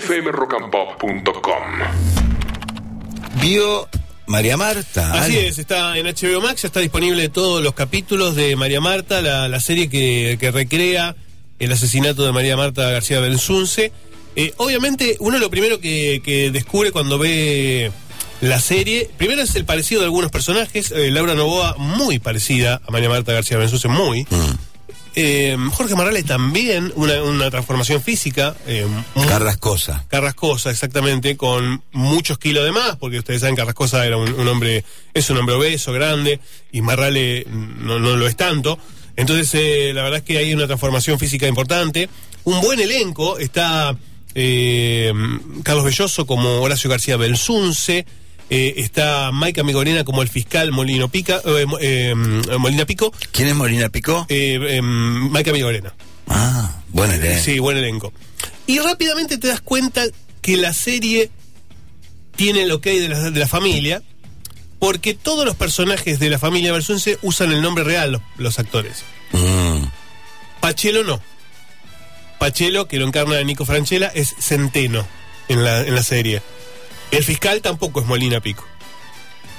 fmrockandpop.com. Vio María Marta. Así es, está en HBO Max, ya está disponible todos los capítulos de María Marta, la, la serie que, que recrea el asesinato de María Marta García Belsunce. Eh, obviamente, uno lo primero que, que descubre cuando ve la serie, primero es el parecido de algunos personajes. eh, Laura Novoa, muy parecida a María Marta García Belsunce, muy. Eh, Jorge Morales también, una, una transformación física. eh, Carrascosa. Carrascosa, exactamente, con muchos kilos de más, porque ustedes saben que Carrascosa era un, un hombre, es un hombre obeso, grande, y Marrale no, no lo es tanto. Entonces, eh, la verdad es que hay una transformación física importante. Un buen elenco, está eh, Carlos Belloso como Horacio García Belsunce, eh, está Maica Migorena como el fiscal Molino Pica, eh, eh, Molina Pico, ¿Quién es Molina eh, eh, Maica Migorena. Ah, bueno, elenco. Sí, buen elenco. Y rápidamente te das cuenta que la serie tiene el ok de la, de la familia, porque todos los personajes de la familia Belsunce usan el nombre real, los, los actores. Mm. Pachelo no. Pachelo, que lo encarna Nico Franchella, es Centeno en la, en la serie. El fiscal tampoco es Molina Pico,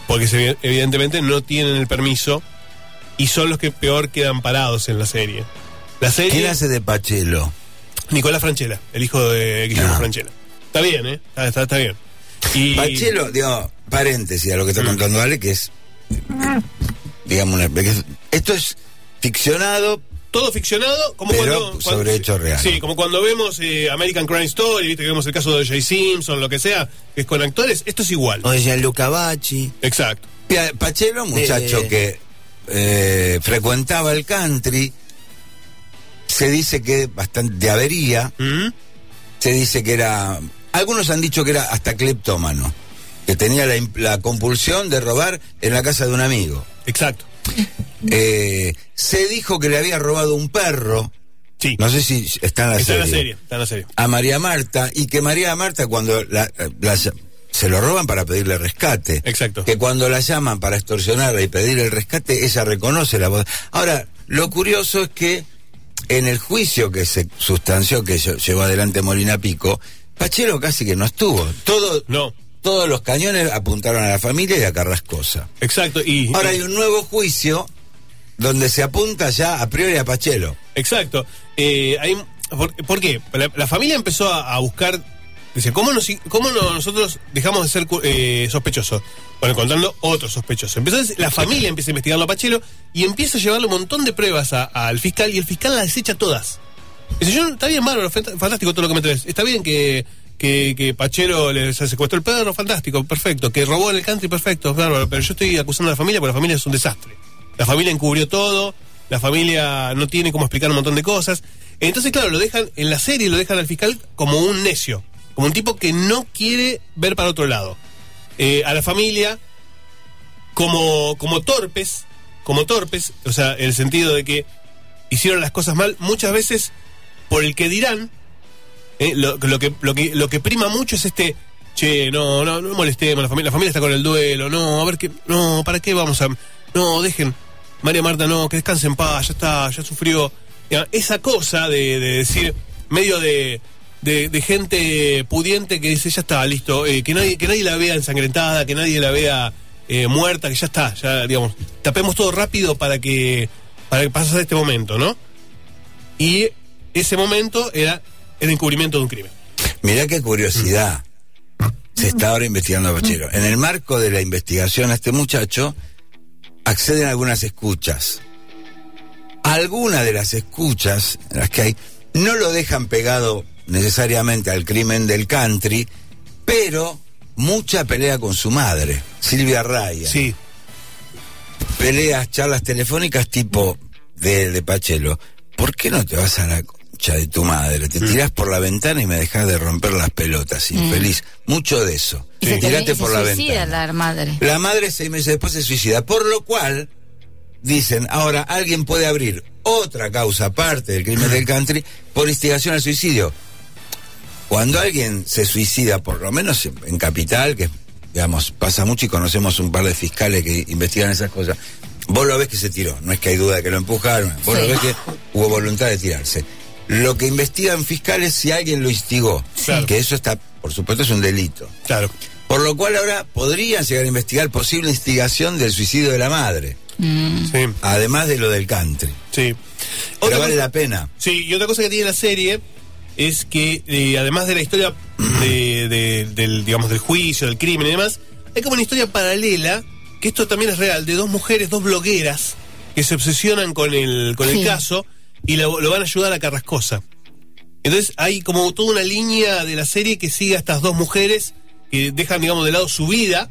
porque se- evidentemente no tienen el permiso y son los que peor quedan parados en la serie. La serie... ¿Quién hace de Pachelo? Nicolás Franchella, el hijo de Guillermo Ah. Franchella. Está bien, ¿eh? Está, está- está bien. Y, Pachelo, digo, paréntesis a lo que está Mm. contando Ale, que es, digamos, una- que es- esto es ficcionado, Todo ficcionado, como Pero cuando, sobre cuando- hechos reales. Sí, como cuando vemos eh, American Crime Story, viste que vemos el caso de Jay Simpson, lo que sea, que es con actores, esto es igual. o de Gianluca Bacci. Exacto. Pachelo, muchacho Eh. que eh, frecuentaba el country, se dice que bastante de avería, ¿Mm? se dice que era, algunos han dicho que era hasta cleptómano, que tenía la, la compulsión de robar en la casa de un amigo. Exacto. Eh, se dijo que le había robado un perro, Sí. no sé si está en la está en serie, la serie, está en la serie. a María Marta, y que María Marta cuando la- la- se lo roban para pedirle rescate. Exacto. Que cuando la llaman para extorsionarla y pedir el rescate, ella reconoce la voz. Ahora, lo curioso es que en el juicio que se sustanció, que lle- llevó adelante Molina Pico, Pachelo casi que no estuvo. Todo, No, todos los cañones apuntaron a la familia y a Carrascosa. exacto. Y, Ahora hay un nuevo juicio donde se apunta ya a priori a Pachelo. Exacto. Eh, hay, por, qué? La, familia empezó a, buscar. Dice, ¿cómo, nos, cómo no- nosotros dejamos de ser eh, sospechosos? Bueno, encontrando otros sospechosos. Empezó, la familia empieza a investigarlo a Pachelo y empieza a llevarle un montón de pruebas al fiscal y el fiscal las desecha todas. Dice, yo, está bien, bárbaro, fant- fantástico todo lo que me traes. Está bien que, que, que le se secuestró el perro, fantástico, perfecto. Que robó en el country, perfecto, bárbaro. Pero yo estoy acusando a la familia porque la familia es un desastre. La familia encubrió todo, la familia no tiene cómo explicar un montón de cosas. Entonces, claro, lo dejan, en la serie lo dejan al fiscal como un necio, como un tipo que no quiere ver para otro lado. Eh, a la familia como, como torpes, como torpes, o sea, en el sentido de que hicieron las cosas mal, muchas veces por el que dirán, eh, lo, que, lo, que, lo que prima mucho es este, che, no, no, no molestemos, la familia, la familia está con el duelo, no, a ver qué, no, ¿para qué vamos a, no, dejen, María Marta, no, que descanse en paz, ya está, ya sufrió. Esa cosa de, de decir, medio de, de, de gente pudiente que dice, ya está, listo, eh, que, nadie, que nadie la vea ensangrentada, que nadie la vea eh, muerta, que ya está, ya, digamos, tapemos todo rápido para que, para que pase este momento, ¿no? Y ese momento era el encubrimiento de un crimen. Mirá qué curiosidad. Se está ahora investigando a Pachero. En el marco de la investigación a este muchacho, acceden algunas escuchas. Algunas de las escuchas, las que hay, no lo dejan pegado necesariamente al crimen del country, pero mucha pelea con su madre, Silvia Raya. Sí, Peleas, charlas telefónicas tipo de, de Pachelo. ¿Por qué no te vas a la concha de tu madre? Te tirás por la ventana y me dejas de romper las pelotas, infeliz. Mucho de eso. Y se, termina- Tirate y se por la suicida ventana. la madre. La madre seis meses después se suicida, por lo cual dicen, ahora alguien puede abrir otra causa aparte del crimen del country por instigación al suicidio. Cuando alguien se suicida, por lo menos en- en Capital, que digamos pasa mucho y conocemos un par de fiscales que investigan esas cosas, vos lo ves que se tiró, no es que hay duda de que lo empujaron, vos Sí. lo ves que hubo voluntad de tirarse. Lo que investigan fiscales si alguien lo instigó. Claro. Que eso está, por supuesto, es un delito. Claro. Por lo cual ahora podrían llegar a investigar posible instigación del suicidio de la madre. Sí, Además de lo del country. sí. Pero Otra vale cosa- la pena. Sí, y otra cosa que tiene la serie es que, eh, además de la historia de- de- del, digamos, del juicio, del crimen y demás, hay como una historia paralela, que esto también es real, de dos mujeres, dos blogueras, que se obsesionan con el, con el caso y lo, van a ayudar a Carrascosa. Entonces hay como toda una línea de la serie que sigue a estas dos mujeres que dejan, digamos, de lado su vida,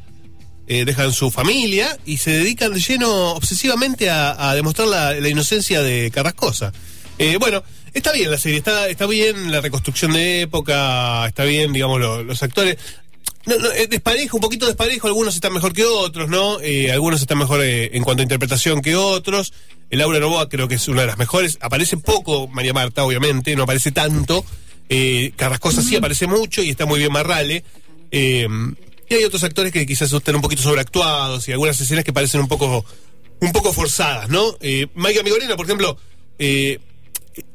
eh, dejan su familia y se dedican de lleno obsesivamente a, demostrar la, inocencia de Carrascosa. Eh, bueno, está bien la serie, está, está bien la reconstrucción de época, está bien, digamos, lo- los actores. No, no, es desparejo, un poquito desparejo, algunos están mejor que otros, ¿no? Eh, algunos están mejor eh, en cuanto a interpretación que otros. El Laura Novoa creo que es una de las mejores. Aparece poco María Marta, obviamente, no aparece tanto. Eh, Carrascosa sí aparece mucho y está muy bien Marrale. Eh, y hay otros actores que quizás están un poquito sobreactuados y algunas escenas que parecen un poco, un poco forzadas, ¿no? Eh, Mike Amigorena, por ejemplo, eh,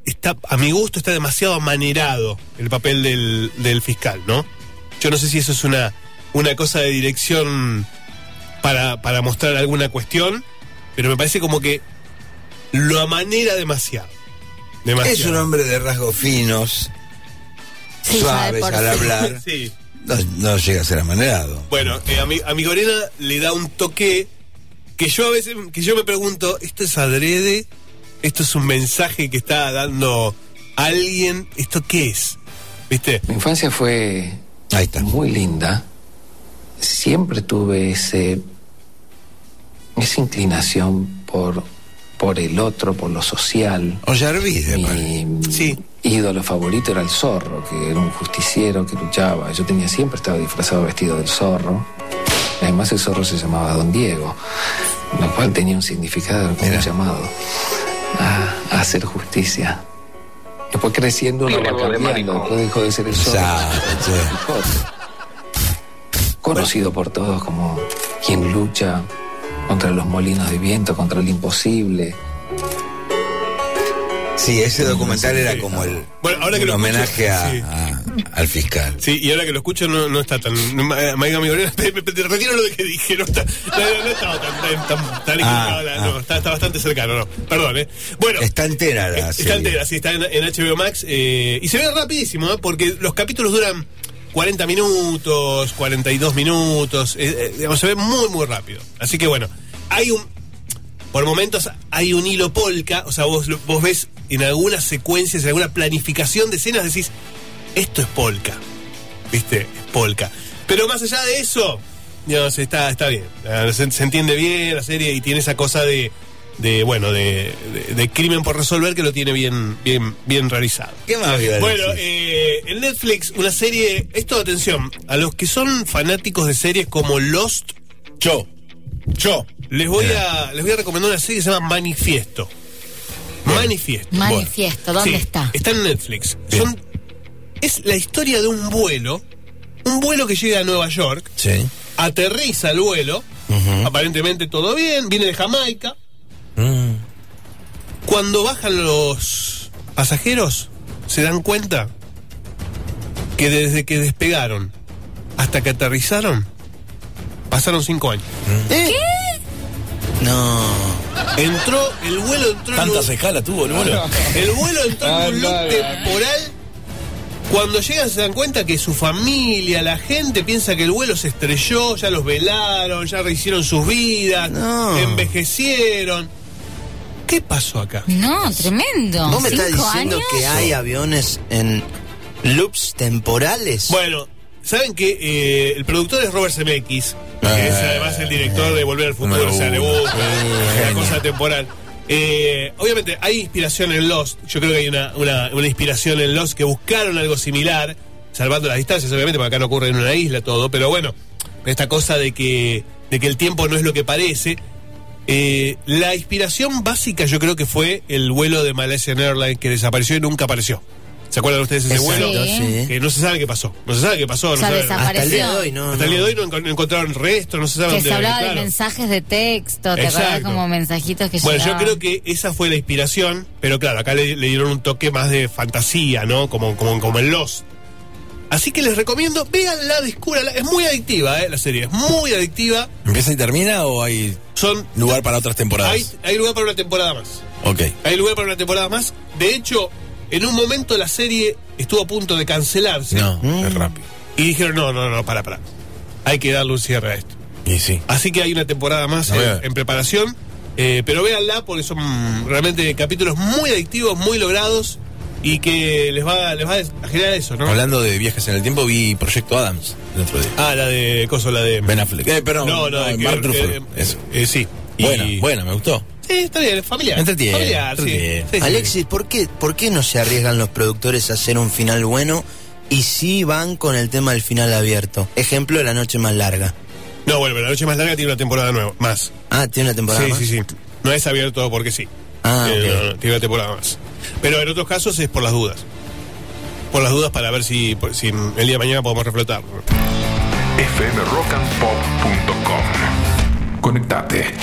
está, a mi gusto está demasiado amanerado el papel del, del fiscal, ¿no? Yo no sé si eso es una, una cosa de dirección para, para mostrar alguna cuestión, pero me parece como que lo amanera demasiado. demasiado. Es un hombre de rasgos finos, Sí, suaves al hablar. Sí. No, no llega a ser amanerado. Bueno, eh, a, mi, a mi Gorena le da un toque que yo a veces, que yo me pregunto, ¿esto es adrede? ¿Esto es un mensaje que está dando alguien? ¿Esto qué es? ¿Viste? Mi infancia fue Ahí está. muy linda. Siempre tuve ese esa inclinación por por el otro, por lo social. Parece. Mi Sí. ídolo favorito era el zorro, que era un justiciero que luchaba. Yo tenía siempre estaba disfrazado vestido del zorro. Además el zorro se llamaba Don Diego, lo cual tenía un significado como un llamado a, a hacer justicia. Después creciendo uno va cambiando, después dejó de ser el Quijote. Conocido por todos como quien lucha contra los molinos de viento, contra el imposible. Sí, ese documental era como el Bueno, ahora que un lo escucho, homenaje a- sí. a- al fiscal. Sí, y ahora que lo escucho no, no está tan... Ma- Maiga Migorena, te, retiro lo de que dije, no, está, no, no estaba tan, tan, tan, la- ah. no, está, está bastante cercano, no, perdón, ¿eh? Bueno, Está entera la está serie. entera, sí, está en, en HBO Max, eh, y se ve rapidísimo, ¿eh? Porque los capítulos duran 40 minutos, 42 minutos, eh, eh, digamos, se ve muy, muy rápido. Así que bueno, hay un... Por momentos hay un hilo polka, o sea, vos, ves en algunas secuencias, en alguna planificación de escenas, decís, esto es polka, ¿viste? Es polka. Pero más allá de eso, digamos, está, está bien. Ah, Se, se entiende bien la serie y tiene esa cosa de, de bueno, de, de- de crimen por resolver que lo tiene bien, bien, bien realizado. ¿Qué más Bueno, eh, en Netflix, una serie. Esto, atención, a los que son fanáticos de series como Lost, Yo. Yo. Les voy a, les voy a recomendar una serie que se llama Manifiesto. Manifiesto. Manifiesto, ¿dónde Sí, está? Está en Netflix. Son, es la historia de un vuelo, un vuelo que llega a Nueva York, Sí. aterriza el vuelo, aparentemente todo bien, viene de Jamaica. Mm. Cuando bajan los pasajeros, se dan cuenta que desde que despegaron hasta que aterrizaron, pasaron cinco años. No. Entró, el vuelo entró en un- escalas tuvo el vuelo. El vuelo entró en un loop temporal. Cuando llegan se dan cuenta que su familia, la gente piensa que el vuelo se estrelló, ya los velaron, ya rehicieron sus vidas, No. envejecieron. ¿Qué pasó acá? No, tremendo. ¿Vos me estás ¿Cinco diciendo años? que hay aviones en loops temporales? Bueno, saben que eh, el productor es Robert Zemeckis, que es además el director de Volver al Futuro, o sea, de Book, una cosa temporal. Eh, obviamente hay inspiración en Lost, yo creo que hay una, una, una inspiración en Lost que buscaron algo similar, salvando las distancias, obviamente, porque acá no ocurre en una isla todo, pero bueno, esta cosa de que, de que el tiempo no es lo que parece. Eh, la inspiración básica yo creo que fue el vuelo de Malaysian Airlines que desapareció y nunca apareció. ¿Se acuerdan ustedes ese Exacto, vuelo? Sí. Que no se sabe qué pasó. No se sabe qué pasó. O sea, no se sabe-. Hasta el día de hoy, no. Hasta el no. día de hoy no, enco- no encontraron restos, no se sabe Que dónde se hablaba claro. de mensajes de texto, ¿te acordás? Exacto. Como mensajitos que Bueno, yo creo que esa fue la inspiración, pero claro, acá le, le dieron un toque más de fantasía, ¿no? Como, como, como en Lost. Así que les recomiendo, véanla, descúbrala. Es muy adictiva, ¿eh? La serie, es muy adictiva. ¿Empieza y termina o hay Son. lugar para otras temporadas? Hay, hay lugar para una temporada más. Ok. Hay lugar para una temporada más. De hecho, en un momento la serie estuvo a punto de cancelarse. No, Mm. es rápido. Y dijeron, no, no, no, para, para. Hay que darle un cierre a esto. Y sí. Así que hay una temporada más en, preparación. eh, pero véanla porque son realmente capítulos muy adictivos, muy logrados y que les va, les va a generar eso, ¿no? Hablando de viajes en el tiempo, vi Proyecto Adams el otro día. Ah, la de Coso, la de. Ben Affleck. Eh, perdón, no, no, de que- Mark eh, Eso. eh, sí. Y- Buena, buena, me gustó. Sí, está bien, familiar. Entretiene, Familiar, sí. entretiene. Sí, sí, Alexis, ¿por qué, ¿por qué no se arriesgan los productores a hacer un final bueno y sí van con el tema del final abierto? Ejemplo, La Noche Más Larga. sí. No, bueno, pero la noche más larga tiene una temporada nueva, más. Ah, ¿tiene una temporada Sí, más? sí, sí. No es abierto porque sí. Ah, Eh, ok. no, no, tiene una temporada más. Pero en otros casos es por las dudas. Por las dudas para ver si, por- si el día de mañana podemos reflotar. fmrockandpop.com. Conectate.